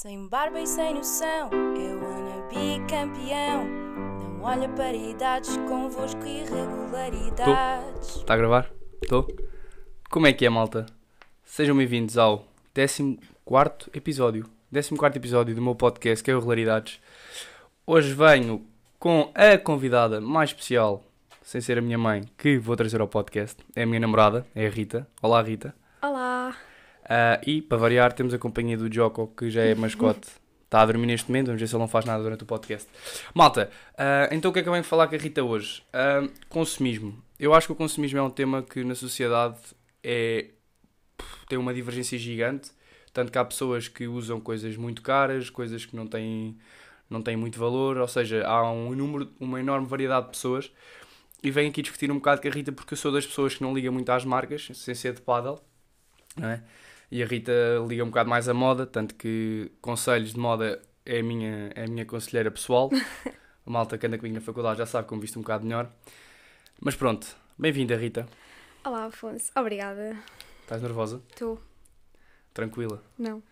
Sem barba e sem noção, eu wanna be campeão. Não olha para idades, convosco irregularidades. Está a gravar? Estou? Como é que é, malta? Sejam bem-vindos ao 14 episódio. 14 episódio do meu podcast, que é o Regularidades. Hoje venho com a convidada mais especial, sem ser a minha mãe, que vou trazer ao podcast. É a minha namorada, é a Rita. Olá, Rita. Ah, e, para variar, temos a companhia do Joko, que já é mascote. Está a dormir neste momento, vamos ver se ele não faz nada durante o podcast. Malta, ah, então o que é que eu venho falar com a Rita hoje? Ah, consumismo. Eu acho que o consumismo é um tema que na sociedade é, tem uma divergência gigante. Tanto que há pessoas que usam coisas muito caras, coisas que não têm, não têm muito valor, ou seja, há um número, uma enorme variedade de pessoas. E venho aqui discutir um bocado com a Rita porque eu sou das pessoas que não liga muito às marcas, sem ser de paddle, não é? E a Rita liga um bocado mais à moda, tanto que conselhos de moda é a minha, é a minha conselheira pessoal. A malta que anda comigo na faculdade já sabe que eu me visto um bocado melhor. Mas pronto, bem-vinda Rita. Olá, Afonso. Obrigada. Estás nervosa? Tu? Tranquila. Não.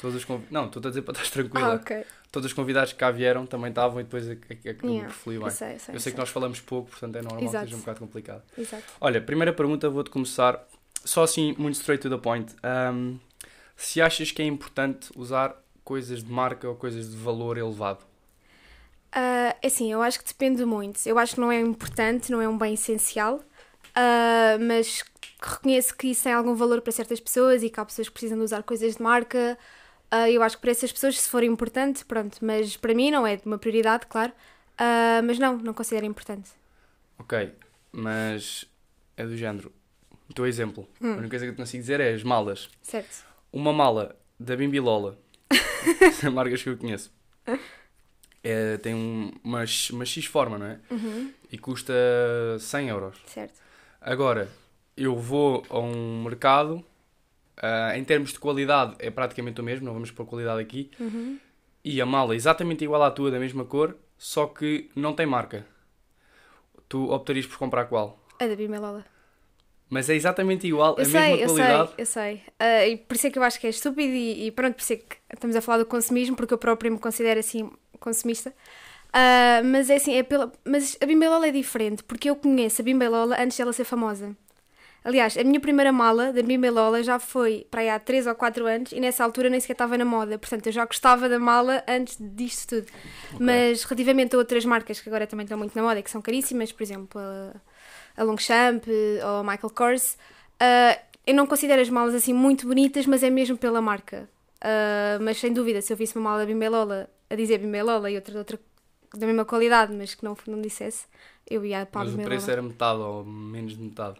Todos os conv... Não, estou a dizer para estás tranquila. Ah, ok. Todos os convidados que cá vieram também estavam e depois é que que Yeah, flui bem. Eu sei, eu sei. Eu sei que nós falamos pouco, portanto é normal que Exato. seja um bocado complicado. Exato. Olha, primeira pergunta, vou-te começar só assim, muito straight to the point. Um, se achas que é importante usar coisas de marca ou coisas de valor elevado? É assim, eu acho que depende muito. Eu acho que não é importante, não é um bem essencial, ah, mas reconheço que isso tem algum valor para certas pessoas e que há pessoas que precisam de usar coisas de marca. Ah, eu acho que para essas pessoas, se for importante, pronto. Mas para mim não é de uma prioridade, claro. Ah, mas não, não considero importante. Ok, mas é do género. O teu exemplo. Hum. A única coisa que eu te consigo dizer é as malas. Certo? Uma mala da Bimbilola, são marcas que eu conheço, é, tem um- uma, X- uma X forma, não é? Uhum. E custa 100 euros. Certo. Agora, eu vou a um mercado, ah, em termos de qualidade é praticamente o mesmo, não vamos pôr qualidade aqui, Uhum. e a mala é exatamente igual à tua, da mesma cor, só que não tem marca. Tu optarias por comprar qual? A da Bimelola. Mas é exatamente igual, a Eu mesma sei, eu qualidade. sei, eu sei. Ah, e por isso é que eu acho que é estúpido e, e pronto, por isso é que estamos a falar do consumismo, porque eu próprio me considero assim consumista. Ah, mas é assim, é pela... mas a Bimbelola é diferente, porque eu conheço a Bimbelola antes dela ser famosa. Aliás, a minha primeira mala da Bimbelola já foi para aí há 3 ou 4 anos e nessa altura nem sequer estava na moda. Portanto, eu já gostava da mala antes disto tudo. Mas relativamente a outras marcas que agora também estão muito na moda e que são caríssimas, por exemplo, a, a Longchamp ou a Michael Kors, ah, eu não considero as malas assim muito bonitas, mas é mesmo pela marca. Ah, mas sem dúvida, se eu visse uma mala da Bimbelola a dizer Bimbelola e outra outra da mesma qualidade, mas que não, não dissesse, eu ia para a Mas o preço era metade ou menos de metade.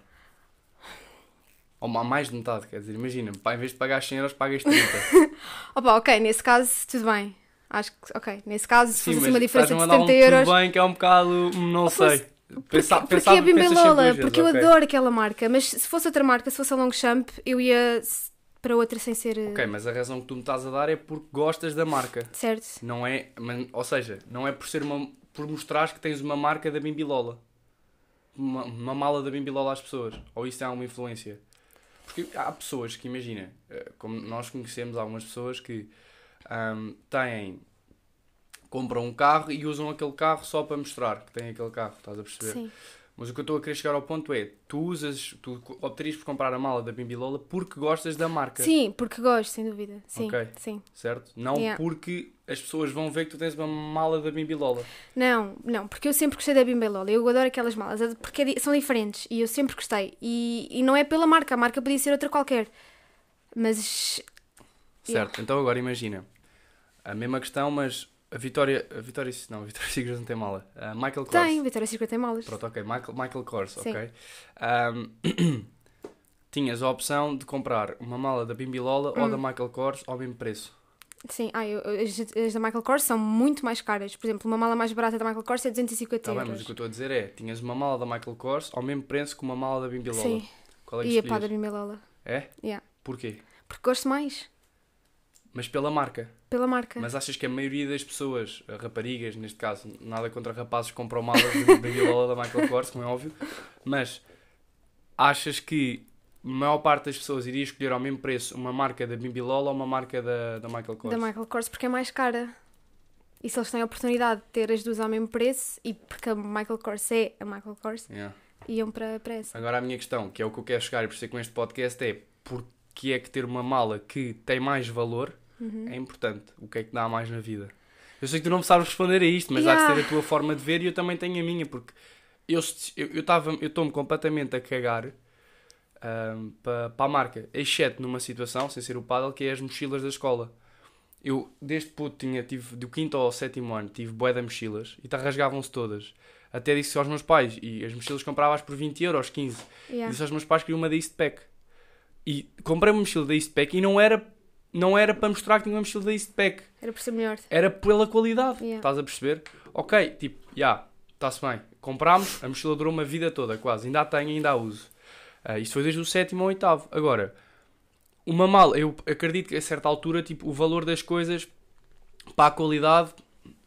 Ou mais de metade, quer dizer, imagina, em vez de pagar 100 euros, pagas 30. Opa, ok, nesse caso, tudo bem. Acho que, ok, nesse caso, se fosse assim uma diferença de estás-me a dar 70 um euros. tudo bem que é um bocado, hum, não fosse- sei. Pensa, porque pensava- é pensas sempre Bimbelola, porque eu ok. adoro aquela marca, mas se fosse outra marca, se fosse a Longchamp, eu ia para outra sem ser. eh, Ok, mas a razão que tu me estás a dar é porque gostas da marca. Certo? Não é, mas- ou seja, não é por ser uma por mostrares que tens uma marca da Bimbilola. Uma, uma mala da Bimbilola às pessoas. Ou isso tem alguma influência? Porque há pessoas que, imagina, eh, como nós conhecemos algumas pessoas que ahm, têm compram um carro e usam aquele carro só para mostrar que têm aquele carro, estás a perceber? Sim. Mas o que eu estou a querer chegar ao ponto é, tu usas, tu optarias por comprar a mala da Bimbilola porque gostas da marca. Sim, porque gosto, sem dúvida. Sim, Ok. sim. Certo? Não Yeah. porque as pessoas vão ver que tu tens uma mala da Bimbilola. Não, não, porque eu sempre gostei da Bimbelola. Eu adoro aquelas malas, é porque é são diferentes e eu sempre gostei. E, e não é pela marca, a marca podia ser outra qualquer. Mas. Yeah. Certo, então agora imagina. A mesma questão, mas a Vitória. A Vitória não, a Vitória Secret não tem mala. A Michael Kors. Tem, Vitória Secret tem malas. Pronto, ok. Michael, Michael Kors, Sim. ok. Ahm, tinhas a opção de comprar uma mala da Bimbilola ou Hum. da Michael Kors ao mesmo preço. Sim, ah, eu- as, as da Michael Kors são muito mais caras. Por exemplo, uma mala mais barata da Michael Kors é 250 Está Tá bem, euros. mas o que eu estou a dizer é: tinhas uma mala da Michael Kors ao mesmo preço que uma mala da Bimbilola. Sim, Qual é que e a pá da? Bimbelola. É? Yeah. Porquê? Porque gosto mais, Mas pela marca. pela marca. Mas achas que a maioria das pessoas, eh, raparigas neste caso, nada contra rapazes compram malas de Bimbilola da Michael Kors, como é óbvio, mas achas que a maior parte das pessoas iria escolher ao mesmo preço uma marca da Bimbilol ou uma marca da, da Michael Kors? Da Michael Kors, porque é mais cara. E se eles têm a oportunidade de ter as duas ao mesmo preço, e porque a Michael Kors é a Michael Kors, Yeah. iam para, para essa. Agora a minha questão, que é o que eu quero chegar e por isso é com este podcast é porque é que ter uma mala que tem mais valor Uhum. é importante? O que é que dá mais na vida? Eu sei que tu não sabes responder a isto, mas há de Yeah. ser a tua forma de ver e eu também tenho a minha, porque eu estou eu, eu eu estou-me completamente a cagar para a marca, exceto numa situação, sem ser o paddle, que é as mochilas da escola. Eu, desde puto, tinha, tive, do quinto ao sétimo ano, tive bué de mochilas e tá, rasgavam-se todas. Até disse aos meus pais, e as mochilas comprava-as por 20 euros, 15. Yeah. Disse aos meus pais que queria uma da Eastpak. E comprei uma mochila da Eastpak e não era, não era para mostrar que tinha uma mochila da Eastpak. Era por ser melhor. Era pela qualidade. Yeah. Estás a perceber? Ok, tipo, já, está-se bem. Comprámos, a mochila durou uma vida toda, quase. Ainda a tenho, ainda a uso. Ah, isto foi desde o sétimo ao oitavo. Agora, uma mala, eu acredito que a certa altura, tipo, o valor das coisas para a qualidade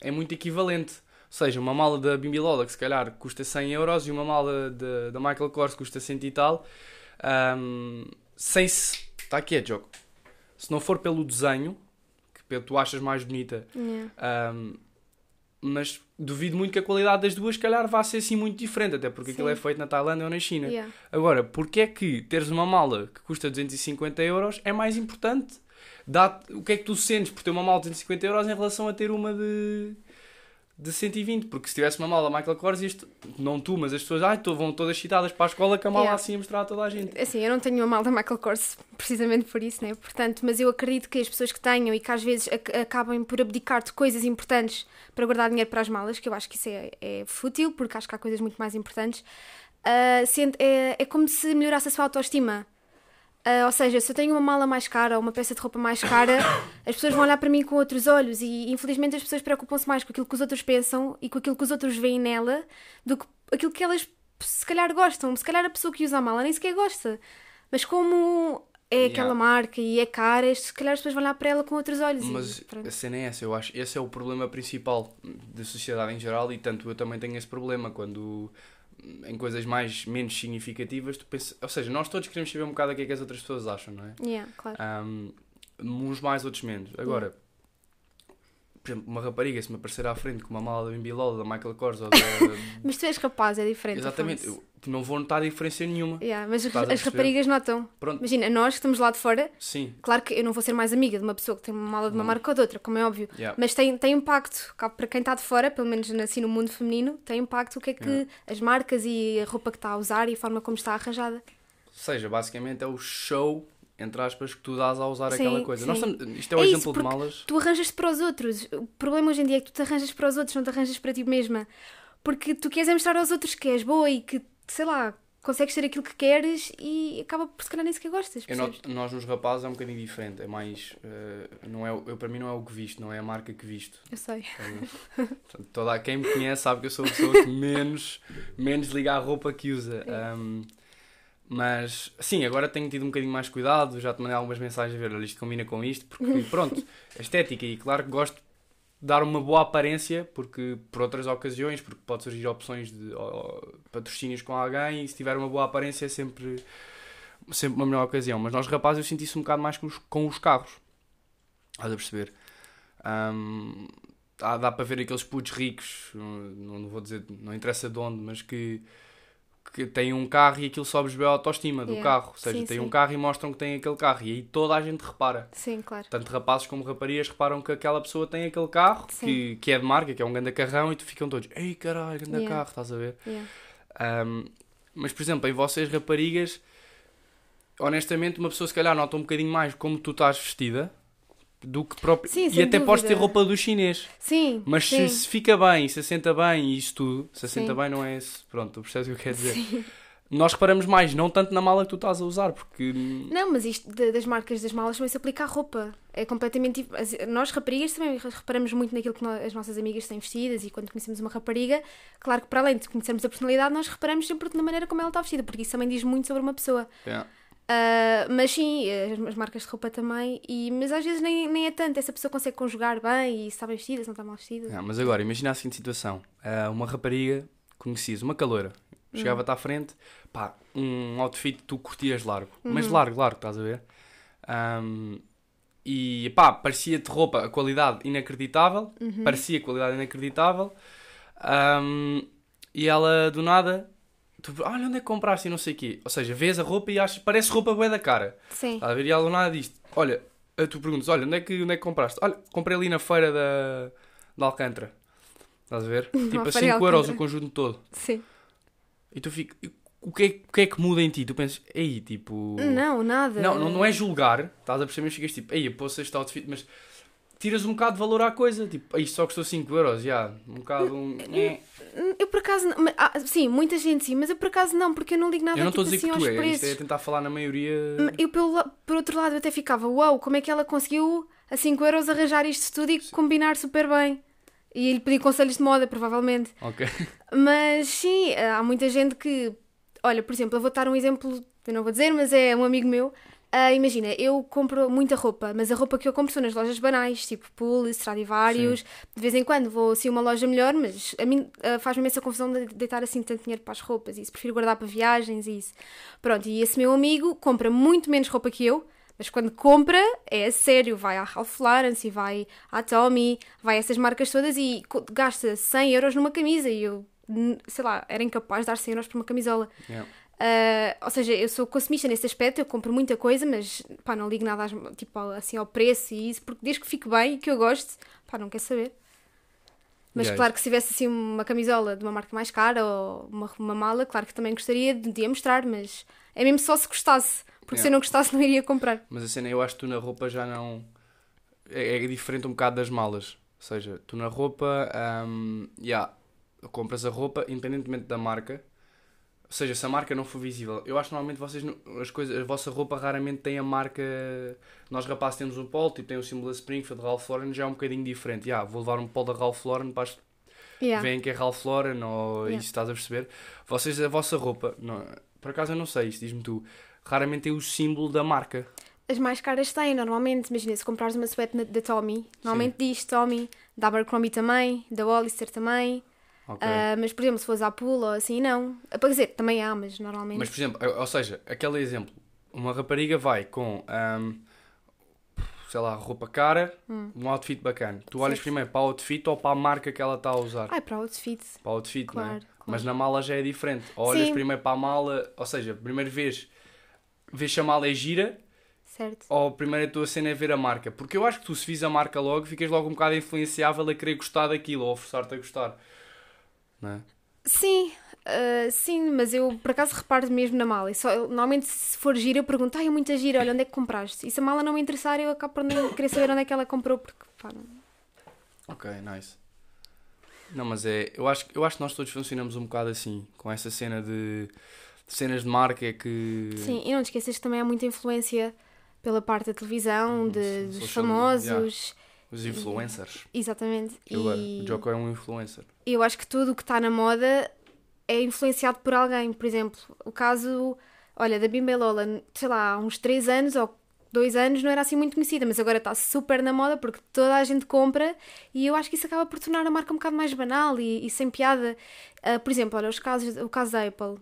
é muito equivalente. Ou seja, uma mala da Bimbilola que se calhar custa 100 euros e uma mala da Michael Kors custa 100 e tal. ahm, sem se. Está quieto, jogo. Se não for pelo desenho, que tu achas mais bonita, Yeah. ahm, mas duvido muito que a qualidade das duas, se calhar, vá ser assim muito diferente, até porque aquilo Sim. é feito na Tailândia ou na China. Yeah. Agora, porque é que teres uma mala que custa 250 euros é mais importante? Dá o que é que tu sentes por ter uma mala de 250 euros em relação a ter uma de, de 120? Porque se tivesse uma mala Michael Kors, isto, não tu, mas as pessoas ai, tô- vão todas citadas para a escola com a mala Yeah. assim a mostrar a toda a gente. Assim, eu não tenho uma mal da Michael Kors precisamente por isso, né? Portanto, mas eu acredito que as pessoas que tenham e que às vezes ac- acabem por abdicar de coisas importantes para guardar dinheiro para as malas, que eu acho que isso é, é fútil, porque acho que há coisas muito mais importantes, sente- é, é como se melhorasse a sua autoestima. Ah, ou seja, se eu tenho uma mala mais cara ou uma peça de roupa mais cara, as pessoas vão olhar para mim com outros olhos e infelizmente as pessoas preocupam-se mais com aquilo que os outros pensam e com aquilo que os outros veem nela do que aquilo que elas se calhar gostam. Se calhar a pessoa que usa a mala nem sequer gosta. Mas como é Yeah. aquela marca e é cara, se calhar as pessoas vão olhar para ela com outros olhos. e Mas pronto. a cena é essa, eu acho. Esse é o problema principal da sociedade em geral e tanto eu também tenho esse problema quando em coisas mais menos significativas tu pensas, ou seja, nós todos queremos saber um bocado o que é que as outras pessoas acham, não é? Yeah, claro. Ahm, uns mais, outros menos. Agora, por exemplo, uma rapariga, se me aparecer à frente com uma mala da Bimbilol, da Michael Kors ou da. Mas tu és rapaz, é diferente. Exatamente, eu não vou notar diferença nenhuma. Yeah, mas as, Estás raparigas notam. Pronto, Imagina, nós que estamos lá de fora, sim. claro que eu não vou ser mais amiga de uma pessoa que tem uma mala de uma Não. marca ou de outra, como é óbvio. Yeah. Mas tem, tem impacto. Para quem está de fora, pelo menos assim no mundo feminino, tem impacto o que é que Yeah. as marcas e a roupa que está a usar e a forma como está arranjada. Ou seja, basicamente é o show, entre aspas, que tu dás a usar Sim, aquela coisa. Nós estamos- isto é o É isso, exemplo de porque malas. Tu arranjas-te para os outros. O problema hoje em dia é que tu te arranjas para os outros, não te arranjas para ti mesma. Porque tu queres é mostrar aos outros que és boa e que, sei lá, consegues ser aquilo que queres e acaba por se calhar nem sequer gostas. Noto- nós nos rapazes é um bocadinho diferente. É mais. eh, não é, eu, para mim não é o que visto, não é a marca que visto. Eu sei. Portanto, Toda, quem me conhece sabe que eu sou a pessoa que menos, menos liga à roupa que usa. Um, mas, sim, agora tenho tido um bocadinho mais cuidado. Já te mandei algumas mensagens a ver, olha, isto combina com isto. Porque, pronto, a estética. E claro que gosto de dar uma boa aparência, porque por outras ocasiões, porque pode surgir opções de ó, patrocínios com alguém. E se tiver uma boa aparência é sempre, sempre uma melhor ocasião. Mas nós, rapazes, eu senti isso um bocado mais com os, com os carros. Estás a perceber? Um, há- dá para ver aqueles putos ricos, não, não vou dizer, não interessa de onde, mas que, que têm um carro e aquilo sobe bem a autoestima do Yeah. carro. Ou seja, Sim, têm sim. um carro e mostram que têm aquele carro. E aí toda a gente repara. Sim, claro. Tanto rapazes como raparigas reparam que aquela pessoa tem aquele carro Sim. que, que é de marca, que é um grande carrão, e tu ficam todos, ei caralho, grande Yeah. carro, estás a ver? Yeah. Um, mas, por exemplo, em vocês, raparigas, honestamente, uma pessoa se calhar nota um bocadinho mais como tu estás vestida do que próprio. Sim, e até podes ter dúvida. roupa do chinês. Sim. Mas sim. se, se fica bem, se assenta bem e isso tudo, se assenta Sim. bem não é esse. Pronto, tu percebes o que eu quero dizer. Nós reparamos mais, não tanto na mala que tu estás a usar, porque. Não, mas isto de- das marcas das malas também se aplica à roupa. É completamente. Nós, raparigas, também reparamos muito naquilo que nó- as nossas amigas têm vestidas e quando conhecemos uma rapariga, claro que para além de conhecermos a personalidade, nós reparamos sempre na maneira como ela está vestida, porque isso também diz muito sobre uma pessoa. Yeah. Ah, mas sim, as, as marcas de roupa também, e, mas às vezes nem, nem é tanto. Essa pessoa consegue conjugar bem e se está bem vestida, se não está mal vestida. Ah, mas agora, imagina a seguinte situação: Ah, uma rapariga, conhecias, uma caloura, Chegava-te à frente, pá, um outfit que tu curtias largo. Mas largo, largo, estás a ver? Ahm, e pá, parecia-te roupa, a qualidade inacreditável. Parecia qualidade inacreditável. Ahm, e ela, do nada, tu, olha onde é que compraste e não sei o quê. Ou seja, vês a roupa e achas, parece roupa bué da cara. Sim. Estás a ver? E ela nada diz olha, tu perguntas, olha, onde é que, onde é que compraste? Olha, comprei ali na feira da, da Alcântara. Estás a ver? tipo a feira de 5 euros o conjunto todo. Sim. E tu ficas, o que, é, o que é que muda em ti? Tu pensas, ei, tipo... Não, nada. Não, não, não é julgar, estás a perceber, mas ficas tipo, ei, posso este outfit, mas tiras um bocado de valor à coisa, tipo, ei, só custou 5 euros, já, um bocado, um... Eu por acaso. não- mas- ah, sim, muita gente sim, mas eu por acaso não, porque eu não ligo nada Eu não tipo, estou a dizer assim que tu é, isto é tentar falar na maioria... Eu, pelo, por outro lado, eu até ficava, uau, como é que ela conseguiu a 5 euros arranjar isto tudo e combinar super bem? E ele pediu conselhos de moda, provavelmente. Ok. Mas sim, há muita gente que. Olha, por exemplo, eu vou dar um exemplo, eu não vou dizer, mas é um amigo meu. Ah, imagina, eu compro muita roupa, mas a roupa que eu compro são nas lojas banais, tipo Pool, Stradivarius. De vez em quando vou assim a uma loja melhor, mas a mim ah, faz-me imensa confusão de deitar assim tanto dinheiro para as roupas e isso. Prefiro guardar para viagens e isso. Pronto, e esse meu amigo compra muito menos roupa que eu, mas quando compra é a sério, vai à Ralph Lauren, e vai à Tommy, vai a essas marcas todas e gasta 100 euros numa camisa e eu, sei lá, era incapaz de dar 100 euros por uma camisola. Yeah. Ah, ou seja, eu sou consumista nesse aspecto, eu compro muita coisa, mas pá, não ligo nada às- tipo, ao- assim, ao preço e isso, porque desde que fique bem e que eu goste, pá, não quer saber. Mas Yeah, claro que se tivesse assim uma camisola de uma marca mais cara ou uma, uma mala, claro que também gostaria de, de mostrar, mas é mesmo só se gostasse, porque se Yeah. eu não gostasse não iria comprar. Mas a cena, eu acho que tu na roupa já não. É, é diferente um bocado das malas. Ou seja, tu na roupa. Um, yeah, compras a roupa independentemente da marca. Ou seja, se a marca não for visível. Eu acho que normalmente vocês. As coisas, a vossa roupa raramente tem a marca. Nós rapazes temos um polo, tipo tem o símbolo da Springfield, Ralph Lauren, já é um bocadinho diferente. Yeah, vou levar um polo da Ralph Lauren para as Yeah. veem que é Ralph Lauren ou Yeah. isso estás a perceber. Vocês, a vossa roupa, não, por acaso eu não sei, isso diz-me tu, raramente tem o símbolo da marca. As mais caras têm, normalmente, imagina, se comprares uma suéte da Tommy, normalmente diz Tommy, da Abercrombie também, da Hollister também, Ok. Ah, mas por exemplo, se fores à Pool ou assim, não. Ah, Para dizer, também há, mas normalmente. Mas, por exemplo, ou seja, aquele exemplo, uma rapariga vai com, ahm, sei lá, roupa cara, um outfit bacana. Tu olhas Hum. Certo. primeiro para o outfit ou para a marca que ela está a usar? Ai, para o outfit. Para o outfit, não é? Claro, claro. Mas na mala já é diferente. Ou olhas Sim. primeiro para a mala, ou seja, primeiro vês, vês se a mala é gira Certo. ou primeiro a tua cena é ver a marca? Porque eu acho que tu, se vis a marca logo, ficas logo um bocado influenciável a querer gostar daquilo ou a forçar-te a gostar. Não é? Sim, ah, sim, mas eu por acaso reparo mesmo na mala. E só, eu, normalmente, se for gira, eu pergunto: ai, é muita gira, olha, onde é que compraste? E se a mala não me interessar, eu acabo por nem querer saber onde é que ela comprou, porque pá, não- Ok, nice. Não, mas é. Eu acho, eu acho que nós todos funcionamos um bocado assim, com essa cena de. cenas de marca é que. Sim, e não te esqueças que também há muita influência pela parte da televisão, de, Uhum, dos famosos. Os influencers. Exatamente. Eu, E O Joko é um influencer. eu acho que tudo o que está na moda é influenciado por alguém. Por exemplo, o caso, olha, da Bimba Lola, sei lá, há uns 3 anos ou 2 anos não era assim muito conhecida, mas agora está super na moda porque toda a gente compra e eu acho que isso acaba por tornar a marca um bocado mais banal e, e sem piada. Ah, por exemplo, olha, os casos, o caso da Apple.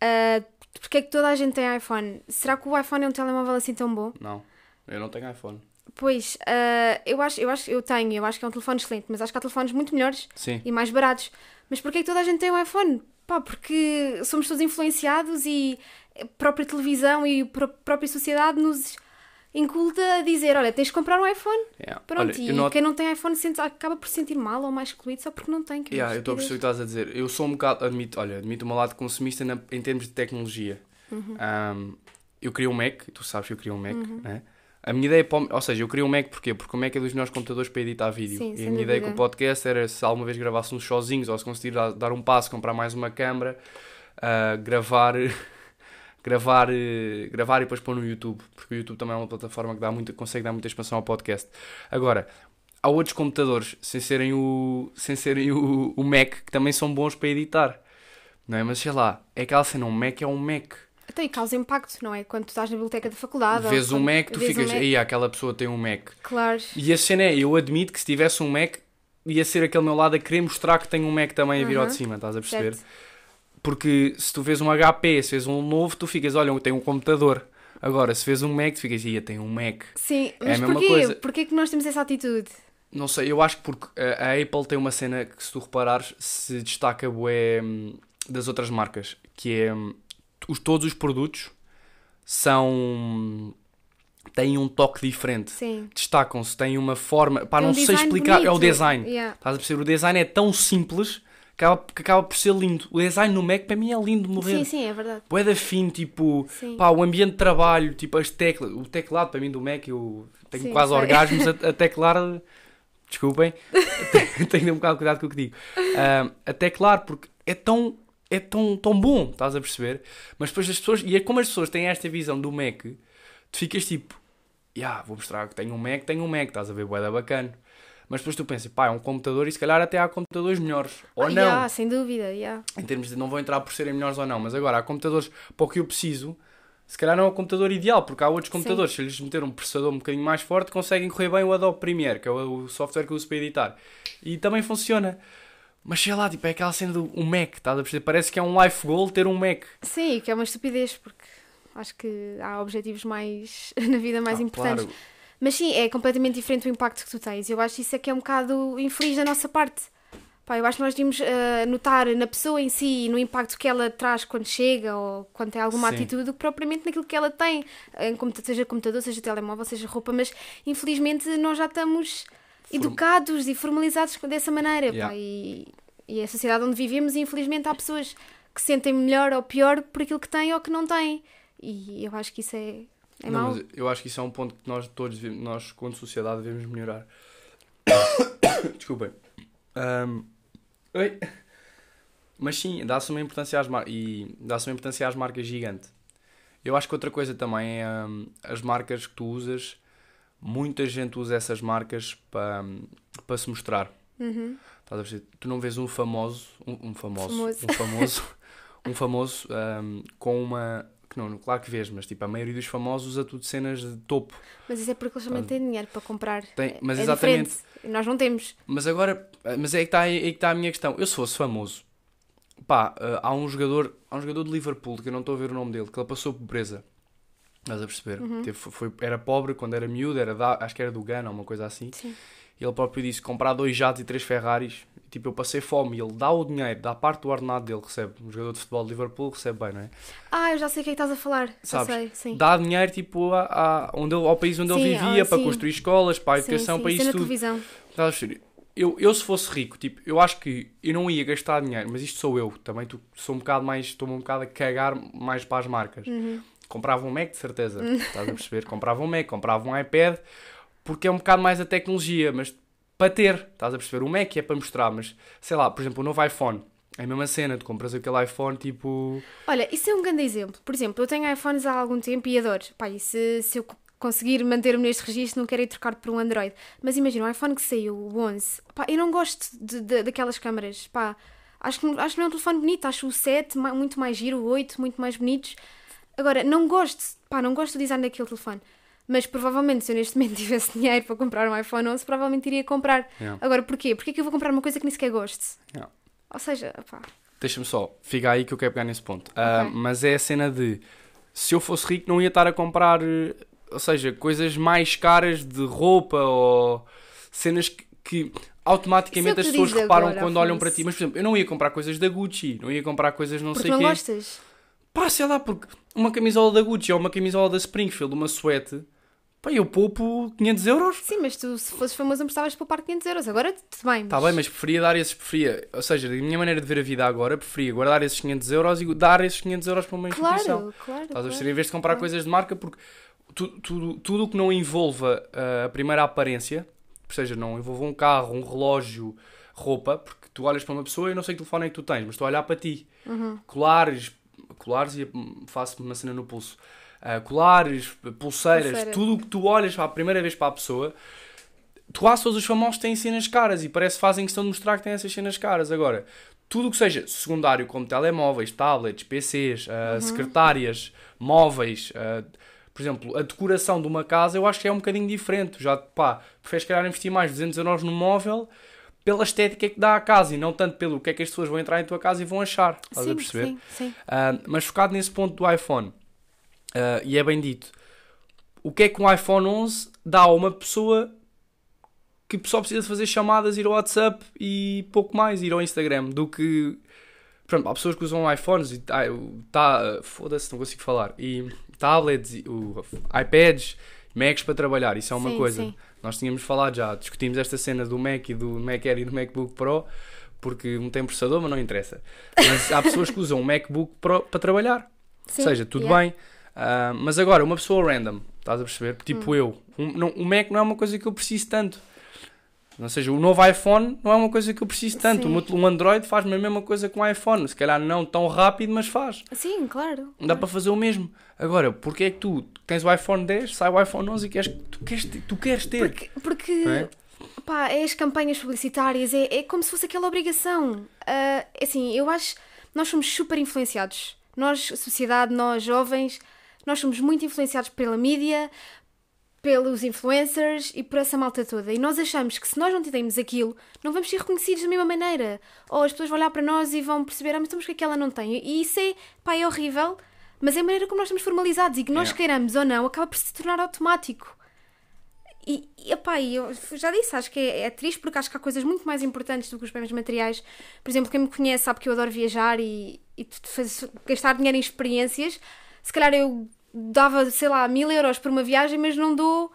Ah, porque é que toda a gente tem iPhone? Será que o iPhone é um telemóvel assim tão bom? Não, eu não tenho iPhone. Pois, ah, eu acho, eu acho, eu tenho, eu acho que é um telefone excelente, mas acho que há telefones muito melhores Sim. e mais baratos. Mas porquê é que toda a gente tem um iPhone? Pá, porque somos todos influenciados e a própria televisão e a pró- própria sociedade nos inculta a dizer, olha, tens de comprar um iPhone. Yeah. Pronto, Olha, e quem não tem iPhone sente, acaba por se sentir mal ou mais excluído só porque não tem. É Yeah, eu estou a perceber o que estás a dizer. Eu sou um bocado, admito, olha, admito o meu lado consumista na- em termos de tecnologia. Uhum. Um, eu queria um Mac, tu sabes que eu queria um Mac, né? A minha ideia, é o- ou seja, eu queria um Mac porquê? Porque o Mac é dos melhores computadores para editar vídeo. Sim, e a minha ideia com o dúvida. podcast era se alguma vez gravássemos sozinhos ou se conseguir dar, dar um passo, comprar mais uma câmera, ah, gravar, gravar, gravar e depois pôr no YouTube, porque o YouTube também é uma plataforma que dá muita, consegue dar muita expansão ao podcast. Agora, há outros computadores, sem serem o, sem serem o, o Mac, que também são bons para editar. Não é? Mas sei lá, é aquela cena, um Mac é um Mac. E causa impacto, não é? Quando tu estás na biblioteca da faculdade. ou Vês um Mac, tu um ficas, Mac, aí aquela pessoa tem um Mac. Claro. E a cena é, eu admito que se tivesse um Mac, ia ser aquele meu lado a querer mostrar que tenho um Mac também a vir ao de cima, estás a perceber? Certo. Porque se tu vês um HP, se vês um novo, tu ficas, olha, tem um computador. Agora, se vês um Mac, tu ficas, ia, tem um Mac. Sim, É a mas mesma porquê? coisa. Porquê que nós temos essa atitude? Não sei, eu acho que porque a a Apple tem uma cena que, se tu reparares, se destaca bué hum, das outras marcas, que é hum, os, todos os produtos são. têm um toque diferente. Destacam-se, têm uma forma. Pá, um não sei explicar. É o bonito. design. Yeah. Estás a perceber? O design é tão simples que acaba, que acaba por ser lindo. O design no Mac para mim é lindo de morrer. Sim, sim, é verdade. Bué da fino, tipo, Sim. pá, o ambiente de trabalho, tipo, as teclas, o teclado para mim do Mac, eu tenho Sim, quase sei. orgasmos a, a teclar, desculpem, tenho, de um bocado de cuidado com o que digo, Ah, a teclar, porque é tão, é tão, tão bom, estás a perceber? Mas depois as pessoas, e é como as pessoas têm esta visão do Mac, tu ficas tipo, yeah, vou mostrar que tenho um Mac, tenho um Mac, estás a ver, bué da bacana. Mas depois tu pensas, pá, é um computador e se calhar até há computadores melhores. Ou Ah, não yeah, sem dúvida, yeah. em termos de não vou entrar por serem melhores ou não, mas agora há computadores para o que eu preciso, se calhar não é o computador ideal, porque há outros computadores, se eles meter um processador um bocadinho mais forte, conseguem correr bem o Adobe Premiere, que é o software que eu uso para editar. E também funciona. Mas sei lá, tipo, é aquela cena do um Mac, estás a perceber? Parece que é um life goal ter um Mac. Sim, que é uma estupidez, porque acho que há objetivos mais na vida mais Ah, importantes. claro. Mas sim, é completamente diferente o impacto que tu tens. Eu acho isso é que é um bocado infeliz da nossa parte. Pá, eu acho que nós devíamos eh, notar na pessoa em si e no impacto que ela traz quando chega ou quando tem alguma Sim. atitude, do que propriamente naquilo que ela tem, em seja computador, seja telemóvel, seja roupa. Mas infelizmente nós já estamos educados e formalizados dessa maneira. Yeah. Pá, e, e é a sociedade onde vivemos, infelizmente, há pessoas que se sentem melhor ou pior por aquilo que têm ou que não têm. E eu acho que isso é, é não, mau. eu acho que isso é um ponto que nós todos, nós, quando sociedade, devemos melhorar. Desculpem. Ahm, oi. Mas sim, dá-se uma importância às marcas e dá-se uma importância às marcas gigante. Eu acho que outra coisa também é ahm, as marcas que tu usas. Muita gente usa essas marcas para, para se mostrar. Uhum. Tu não vês um famoso, um, um famoso, Famoso. um famoso, um famoso ahm, com uma, que não, claro que vês, mas tipo a maioria dos famosos usa tudo cenas de topo. Mas isso é porque eles também têm dinheiro para comprar. Tem- mas é exatamente. diferente. Nós não temos. Mas agora, mas é que está aí que está a minha questão. Eu se fosse famoso, pá, ah, há um jogador, há um jogador de Liverpool que eu não estou a ver o nome dele, que ele passou pobreza. Estás a perceber? Uhum. Teve- foi, era pobre quando era miúdo, era da, acho que era do Ghana uma coisa assim. Sim. Ele próprio disse comprar dois jatos e três Ferraris. Tipo, eu passei fome e ele dá o dinheiro, dá parte do ordenado dele, recebe. Um jogador de futebol de Liverpool recebe bem, não é? Ah, eu já sei o que é que estás a falar. Sabes? sei, sim. Dá dinheiro tipo a, a- onde ele- ao país onde ele Sim, vivia ah, para construir escolas, para a educação, sim. para Isso é tudo. televisão. Estás a perceber? Eu, eu se fosse rico, tipo, eu acho que eu não ia gastar dinheiro, mas isto sou eu. Também tu, sou um bocado mais, estou-me um bocado a cagar mais para as marcas. Uhum. Comprava um Mac, de certeza. Estás a perceber? Comprava um Mac, comprava um iPad, porque é um bocado mais a tecnologia, mas para ter, estás a perceber? O Mac é para mostrar, mas sei lá, por exemplo, o novo iPhone. É a mesma cena, tu compras aquele iPhone tipo. Olha, isso é um grande exemplo. Por exemplo, eu tenho iPhones há algum tempo e adoro. Pá, e se, se eu co- conseguir manter-me neste registro, não quero ir trocar por um Android. Mas imagina, o iPhone que saiu, o 11, pá, eu não gosto de, de- daquelas câmaras. Pá, acho que, acho que não é um telefone bonito. Acho o 7 ma- muito mais giro, o 8 muito mais bonitos. Agora, não gosto, pá, não gosto do design daquele telefone. Mas provavelmente, se eu neste momento tivesse dinheiro para comprar um iPhone 11, provavelmente iria comprar. Yeah. Agora, porquê? Porquê que eu vou comprar uma coisa que nem sequer gosto? Yeah. Ou seja, pá, Deixa-me só, fica aí que eu quero pegar nesse ponto. Ah, Ok. mas é a cena de se eu fosse rico, não ia estar a comprar, ou seja, coisas mais caras de roupa ou cenas que, que automaticamente as é o tu pessoas reparam agora, quando olham para ti. Mas, por exemplo, eu não ia comprar coisas da Gucci, não ia comprar coisas não porque sei não quê. gostas. Pá, sei lá, porque uma camisola da Gucci ou uma camisola da Springfield, uma suete, pá, eu poupo 500 euros. Sim, mas tu, se fosses famoso, precisavas poupar 500 euros. Agora, tudo bem. Está Tá bem, mas preferia dar esses, preferia, ou seja, da minha maneira de ver a vida agora, preferia guardar esses 500 euros e dar esses 500 euros para uma instituição. Claro, claro. Estás a claro. Em vez de comprar claro. coisas de marca, porque tu- tudo tudo o que não envolva ah, a primeira aparência, ou seja, não envolva um carro, um relógio, roupa, porque tu olhas para uma pessoa e eu não sei que telefone é que tu tens, mas estou a olhar para ti. Uhum. Colares, colares e faço uma cena no pulso. Ah, colares, pulseiras, Pulseira. tudo o que tu olhas para a primeira vez para a pessoa, tu quase todos os famosos têm cenas caras e parece que fazem questão de mostrar que têm essas cenas caras. Agora, tudo o que seja secundário, como telemóveis, tablets, PCs, ah, secretárias, móveis, ah, por exemplo, a decoração de uma casa, eu acho que é um bocadinho diferente. Já, pá, preferes calhar investir mais 200 euros num móvel pela estética que dá à casa e não tanto pelo que é que as pessoas vão entrar em tua casa e vão achar. Estás a sim, perceber? sim, sim. Ah, mas focado nesse ponto do iPhone, ah, e é bem dito, o que é que um iPhone 11 dá a uma pessoa que só precisa de fazer chamadas, ir ao WhatsApp e pouco mais, ir ao Instagram, do que. Pronto, há pessoas que usam iPhones e tá, foda-se, não consigo falar. E tablets, e o, iPads, Macs para trabalhar, isso é uma Sim, coisa. sim. Nós tínhamos falado já, discutimos esta cena do Mac e do Mac Air e do MacBook Pro, porque um tem processador, mas não interessa. Mas há pessoas que usam um MacBook Pro para trabalhar. Sim, Ou seja, tudo yeah. bem. Ah, mas agora, uma pessoa random, estás a perceber? Tipo Hum. eu. Um, não, o Mac não é uma coisa que eu preciso tanto. Ou seja, o novo iPhone não é uma coisa que eu preciso tanto. O Sim. Um Android faz-me a mesma coisa com o iPhone. Se calhar não tão rápido, mas faz. Sim, claro. Dá claro. para fazer o mesmo. Agora, porque é que tu tens o iPhone 10, sai o iPhone 11 e queres, tu, queres, ter- tu queres ter? Porque, porque é? pá, é as campanhas publicitárias, é, é como se fosse aquela obrigação. Ah, assim, eu acho nós somos super influenciados. Nós, sociedade, nós jovens, nós somos muito influenciados pela mídia, pelos influencers e por essa malta toda. E nós achamos que se nós não tivermos aquilo, não vamos ser reconhecidos da mesma maneira. Ou as pessoas vão olhar para nós e vão perceber, ah, mas estamos que aquela não tem. E isso é, pá, é horrível, mas é a maneira como nós estamos formalizados e que nós Yeah. queiramos ou não, acaba por se tornar automático. E, e epá, e eu já disse, acho que é, é triste porque acho que há coisas muito mais importantes do que os bens materiais. Por exemplo, quem me conhece sabe que eu adoro viajar e, e t- faz- gastar dinheiro em experiências. Se calhar eu dava, sei lá, mil euros por uma viagem, mas não dou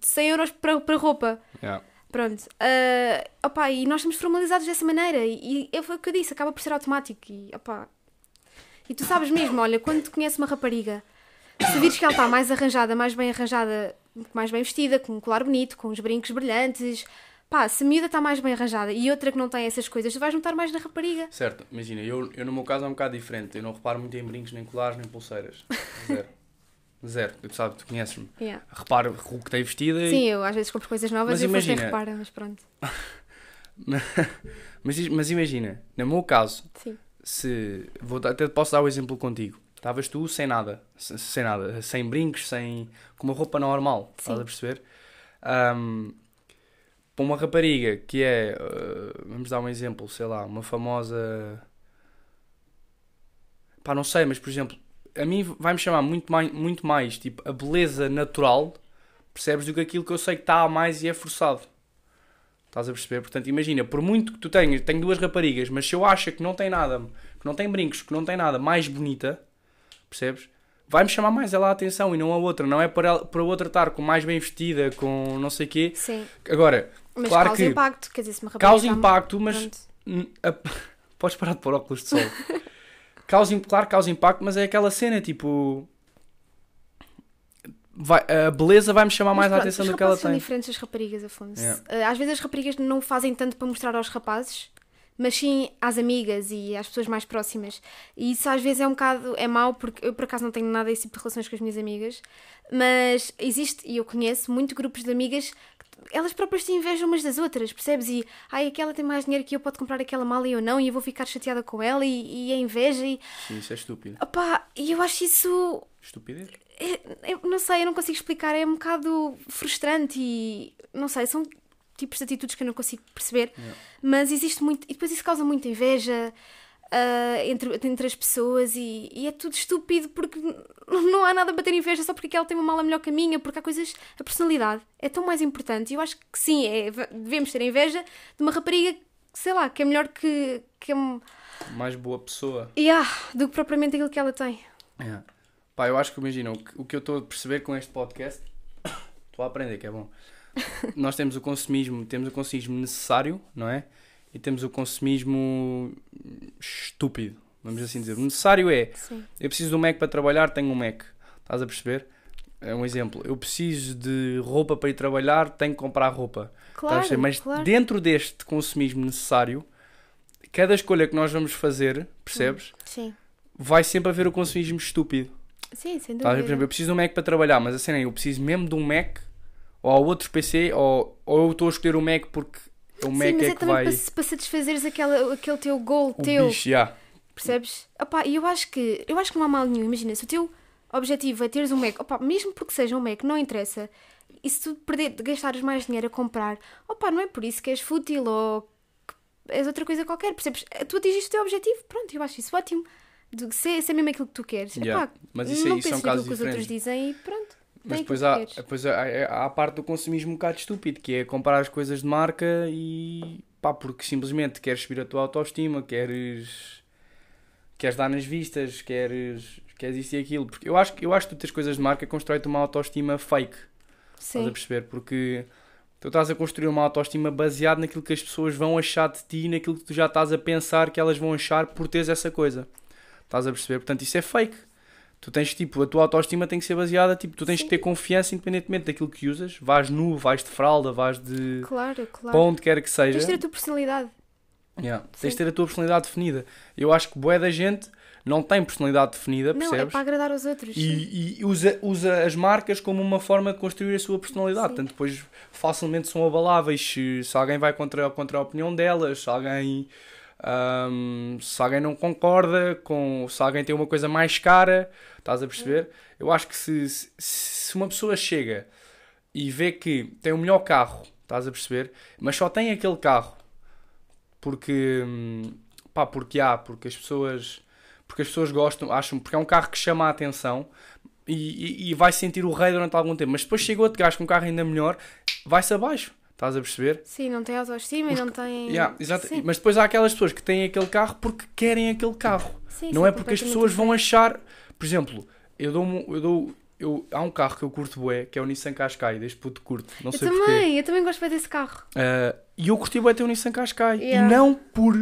100 euros para, para roupa. Yeah. Pronto. Ah, opá, e nós estamos formalizados dessa maneira. E, e foi o que eu disse, acaba por ser automático. E, opá, e tu sabes mesmo, olha, quando te conheces uma rapariga, se vires que ela está mais arranjada, mais bem arranjada, mais bem vestida, com um colar bonito, com os brincos brilhantes, pá, se a miúda está mais bem arranjada e outra que não tem essas coisas, tu vais notar mais na rapariga. Certo, imagina, eu, eu no meu caso é um bocado diferente. Eu não reparo muito em brincos, nem colares, nem pulseiras. Zero. Zero. Tu sabes, tu conheces-me. Yeah. Reparo o que tem vestida e. Sim, eu às vezes compro coisas novas Mas e imagina- repara, mas pronto. Mas, mas imagina, no meu caso, Sim. se. Vou, até posso dar o exemplo contigo. Estavas tu sem nada, se- sem nada, sem brincos, sem. com uma roupa normal, estás Sim. a perceber? Ahm, para uma rapariga que é. ah, vamos dar um exemplo, sei lá, uma famosa. Pá, não sei, mas por exemplo, a mim vai-me chamar muito mais, muito mais tipo, a beleza natural, percebes, do que aquilo que eu sei que está a mais e é forçado. Estás a perceber? Portanto, imagina, por muito que tu tenhas, tenho duas raparigas, mas se eu acho que não tem nada, que não tem brincos, que não tem nada mais bonita, percebes? Vai-me chamar mais ela a atenção e não a outra. Não é para, ela, para a outra estar com mais bem vestida, com não sei o quê. Sim. Agora, Mas claro causa que impacto, quer dizer, se uma rapariga causa impacto, mas a- Podes parar de pôr óculos de sol. causa, claro causa impacto, mas é aquela cena tipo. Vai, a beleza vai-me chamar mais a Mas atenção pronto, do que ela rapazes são tem. diferentes das raparigas, Afonso. Yeah. Eh, Às vezes as raparigas não fazem tanto para mostrar aos rapazes, mas sim às amigas e às pessoas mais próximas. E isso às vezes é um bocado é mau, porque eu por acaso não tenho nada desse tipo de relações com as minhas amigas, mas existe, e eu conheço, muito grupos de amigas que elas próprias se invejam umas das outras, percebes? E ai, aquela tem mais dinheiro que eu, pode comprar aquela mala e eu não, e eu vou ficar chateada com ela, e, e a inveja, e Sim, isso é estúpido. opá, e eu acho isso Estupidez. é- eu não sei, eu não consigo explicar, é um bocado frustrante e não sei, são tipos de atitudes que eu não consigo perceber, mas existe muito, e depois isso causa muita inveja ah, entre, entre as pessoas e, e é tudo estúpido porque não há nada para ter inveja só porque ela tem uma mala melhor que a minha, porque há coisas, a personalidade é tão mais importante e eu acho que sim, é, devemos ter inveja de uma rapariga, sei lá, que é melhor que, que é, Mais boa pessoa. yeah, do que propriamente aquilo que ela tem. É. Pá, eu acho que imagina, o que, o que eu estou a perceber com este podcast, estou a aprender que é bom. Nós temos o consumismo, temos o consumismo necessário, não é? E temos o consumismo estúpido, vamos assim dizer. O necessário é, Sim. eu preciso de um Mac para trabalhar, tenho um Mac. Estás a perceber? É um exemplo. Eu preciso de roupa para ir trabalhar, tenho que comprar roupa. Claro? Mas claro. dentro deste consumismo necessário, cada escolha que nós vamos fazer, percebes? Sim. Vai sempre haver o consumismo estúpido. Sim, sem dúvida. por exemplo, eu preciso de um Mac para trabalhar, mas a cena é, eu preciso mesmo de um Mac ou há outro PC, ou, ou eu estou a escolher o Mac porque o Mac Sim, mas é é, que também vai. para, para satisfazeres aquela, aquele teu goal O teu, bicho, já. percebes? E eu acho que eu acho que não há mal nenhum. Imagina, se o teu objetivo é teres um Mac, opá, mesmo porque seja um Mac, não interessa. E se tu perder, gastares mais dinheiro a comprar, opá, não é por isso que és fútil ou és outra coisa qualquer, percebes? Tu atingiste o teu objetivo, pronto, eu acho isso ótimo. De ser, ser mesmo aquilo que tu queres. Yeah. Epá, Mas isso não penses casos naquilo que os outros dizem e pronto. Mas depois há, depois há, há a parte do consumismo um bocado estúpido, que é comparar as coisas de marca e pá, porque simplesmente queres subir a tua autoestima, queres, queres dar nas vistas, queres, queres isso e aquilo. Porque eu acho, que- eu acho que tu tens coisas de marca constrói-te uma autoestima fake, estás a Sim. perceber? Porque tu estás a construir uma autoestima baseada naquilo que as pessoas vão achar de ti, naquilo que tu já estás a pensar que elas vão achar por teres essa coisa. Estás a perceber? Portanto, isso é fake. Tu tens tipo, a tua autoestima tem que ser baseada, tipo, tu tens Sim. que ter confiança independentemente daquilo que usas. Vais nu, vais de fralda, vais de Claro, claro. para onde quer que Tens seja. de ter a tua personalidade. Yeah. Sim. Tens de ter a tua personalidade definida. Eu acho que boé da gente não tem personalidade definida, Não, é percebes? para agradar aos outros. E, e usa, usa as marcas como uma forma de construir a sua personalidade. Sim. Portanto, depois facilmente são abaláveis se, se alguém vai contra, contra a opinião delas, se alguém, ahm, se alguém não concorda, com, se alguém tem uma coisa mais cara, estás a perceber? Eu acho que se, se, se uma pessoa chega e vê que tem o melhor carro, estás a perceber? Mas só tem aquele carro porque, hum, pá, porque há, porque as pessoas porque as pessoas gostam, acham, porque é um carro que chama a atenção e, e, e vai sentir o rei durante algum tempo. Mas depois chega outro gajo com um carro ainda melhor, vai-se abaixo. Estás a perceber? Sim, não tem autoestima e não tem. Yeah. Sim. Mas depois há aquelas pessoas que têm aquele carro porque querem aquele carro. Sim, não sim, é porque as pessoas vão achar. Por exemplo, eu dou. Eu dou eu, há um carro que eu curto bué, que é o Nissan Qashqai, deste puto curto. Não Eu sei porquê. também, eu também gosto bem desse carro. Ah, e eu curti bué ter o Nissan Qashqai. Yeah. E não por.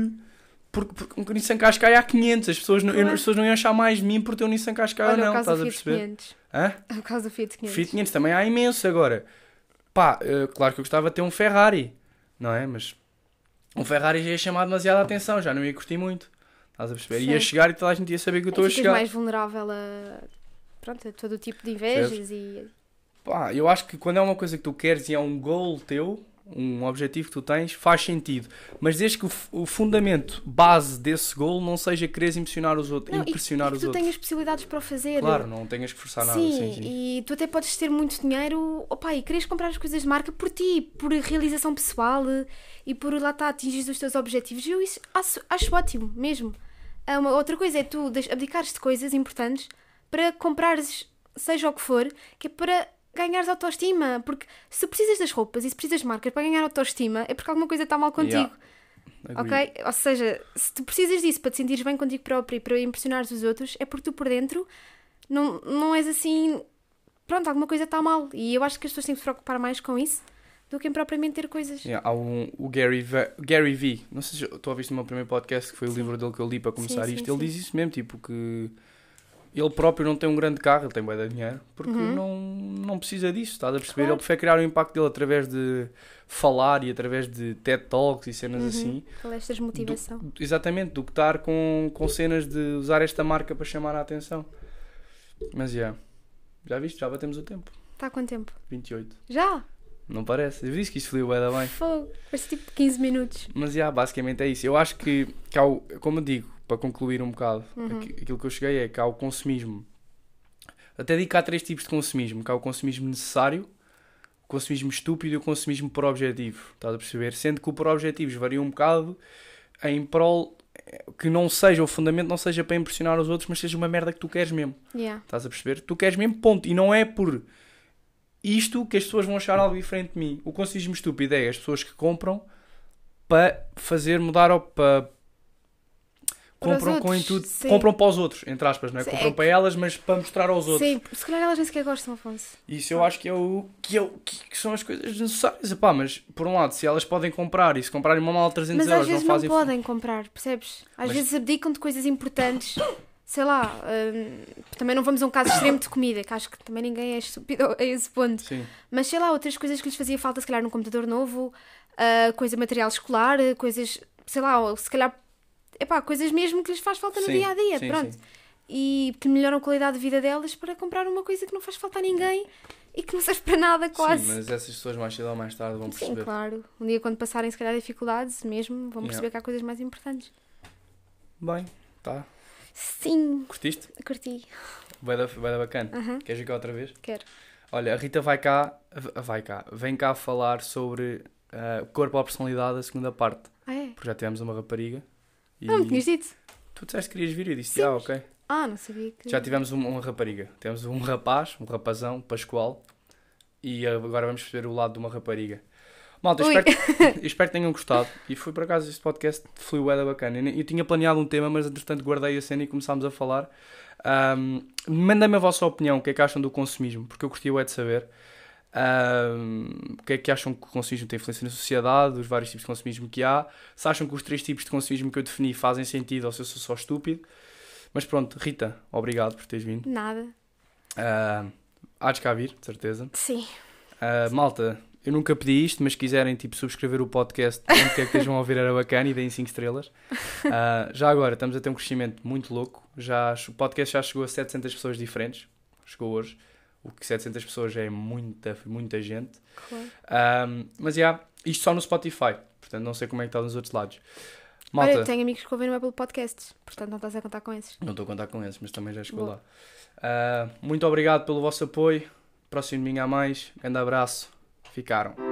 Porque, porque o Nissan Qashqai há 500. As pessoas, não, Claro. as pessoas não iam achar mais mim por ter o Nissan Qashqai ou Olha, não. o caso Estás do a perceber? 500. Hã? O caso do Fiat 500. Fiat 500 também há imenso agora. Pá, eh, claro que eu gostava de ter um Ferrari, não é? Mas um Ferrari já ia chamar demasiada atenção, já não ia curtir muito. Estás a perceber? Ia Sim. chegar e toda a gente ia saber que eu estou a Aí ficas chegar. mais vulnerável a, pronto, a todo o tipo de invejas e... Pá, eu acho que quando é uma coisa que tu queres e é um goal teu, um objetivo que tu tens, faz sentido. Mas desde que o, o fundamento base desse goal não seja querer impressionar os outros, Não, e- impressionar e que os tu outros. tenhas possibilidades para o fazer. Claro, não tenhas que forçar nada. Sim, e tu até podes ter muito dinheiro opa, e queres comprar as coisas de marca por ti, por realização pessoal e por lá está atingir os teus objetivos. Eu isso acho, acho ótimo, mesmo. Ah, Uma outra coisa é tu abdicares de coisas importantes para comprares, seja o que for, que é para ganhares autoestima. Porque se precisas das roupas e se precisas de marcas para ganhar autoestima, é porque alguma coisa está mal contigo. Yeah. Ok? Ou seja, se tu precisas disso para te sentires bem contigo próprio e para impressionares os outros, é porque tu por dentro não, não és assim. Pronto, alguma coisa está mal. E eu acho que as pessoas têm que se preocupar mais com isso do que em propriamente ter coisas. Yeah, há um, o Gary v, Gary V, não sei se tu ouviste no meu primeiro podcast, que foi o Sim. livro dele que eu li para começar Sim, isto. sim, ele sim. diz isso mesmo, tipo que ele próprio não tem um grande carro, ele tem bué de dinheiro, porque Uhum. não, não precisa disso, estás a perceber? Claro. Ele prefere criar o impacto dele através de falar e através de TED Talks e cenas Uhum. assim. Palestras de motivação. Do- exatamente, do que estar com, com cenas de usar esta marca para chamar a atenção. Mas yeah, já viste? Já batemos o tempo. Está quanto tempo? 28. Já? Não parece? Eu disse que isto fluiu bem. Fogo. Parece tipo 15 minutos. Mas yeah, basicamente é isso. Eu acho que, como eu digo, para concluir um bocado, Uhum. aqui- aquilo que eu cheguei é que há o consumismo. Até digo que há três tipos de consumismo: que há o consumismo necessário, o consumismo estúpido e o consumismo por objetivo. Estás a perceber? Sendo que o por objetivos varia um bocado em prol eh, que não seja, o fundamento não seja para impressionar os outros, mas seja uma merda que tu queres mesmo. Yeah. Estás a perceber? Tu queres mesmo, ponto. E não é por isto que as pessoas vão achar algo diferente de mim. O consumismo estúpido é as pessoas que compram para fazer mudar ou para. Compram com intuito. sim. Compram para os outros, entre aspas, não é? Sim, Compram para elas, mas para mostrar aos outros. Sim, se calhar elas nem sequer gostam, Afonso. Isso eu acho que é o que, é o, que, são as coisas necessárias. Epá, mas por um lado, se elas podem comprar e se comprarem uma mala de 300 Mas às euros, vezes não não, fazem. podem comprar, percebes? Às Mas- vezes abdicam de coisas importantes. Sei lá, hum, também não vamos a um caso extremo de comida, que acho que também ninguém é estúpido a esse ponto. Sim, Mas sei lá, outras coisas que lhes fazia falta, se calhar num computador novo, ah, coisa material escolar, coisas, sei lá, se calhar, epá, coisas mesmo que lhes faz falta no Sim, dia a dia, sim, pronto. sim. E que melhoram a qualidade de vida delas para comprar uma coisa que não faz falta a ninguém e que não serve para nada quase. Sim, mas essas pessoas mais cedo ou mais tarde vão Sim, perceber. claro. Um dia quando passarem se calhar dificuldades mesmo, vão Yeah. perceber que há coisas mais importantes. Bem, tá. Sim, Curtiste? curti. Vai dar, vai dar bacana. Aham, Queres jogar outra vez? quero. Olha, a Rita vai cá, vai cá, vem cá falar sobre ah, corpo à personalidade, a segunda parte. Ah, é? porque já tivemos uma rapariga. E Não me tinhas dito. tu disseste que querias vir e eu disse, Sim. ah, ok. Ah, não sabia que. Já tivemos um- uma rapariga. Temos um rapaz, um rapazão, Pascoal. E agora vamos perceber o lado de uma rapariga. Malta, Ui. espero, que, espero que tenham gostado. E foi por acaso este podcast fluiu é da bacana. Eu, nem- eu tinha planeado um tema, mas entretanto guardei a cena e começámos a falar. Ahm, Mandem-me a vossa opinião, o que é que acham do consumismo, porque eu gostaria é de saber. Ahm, o que é que acham que o consumismo tem influência na sociedade, os vários tipos de consumismo que há. Se acham que os três tipos de consumismo que eu defini fazem sentido ou se eu sou só estúpido. Mas pronto, Rita, obrigado por teres vindo. Nada. Uh, há de cá vir, de certeza. Sim. Uh, malta, eu nunca pedi isto, mas se quiserem tipo, subscrever o podcast, onde quer que estejam a ouvir era bacana e deem 5 estrelas. Uh, já agora, estamos a ter um crescimento muito louco. Já, o podcast já chegou a 700 pessoas diferentes. Chegou hoje. O que 700 pessoas já é muita, muita gente. Claro. Um, mas já, isto só no Spotify. Portanto, não sei como é que está nos outros lados. Malta, Olha, tenho amigos que ouvem no Apple Podcasts, portanto não estás a contar com esses. Não estou a contar com esses, mas também já chegou Boa. lá. Ah, muito obrigado pelo vosso apoio. Próximo domingo há mais. Grande abraço. Ficaram.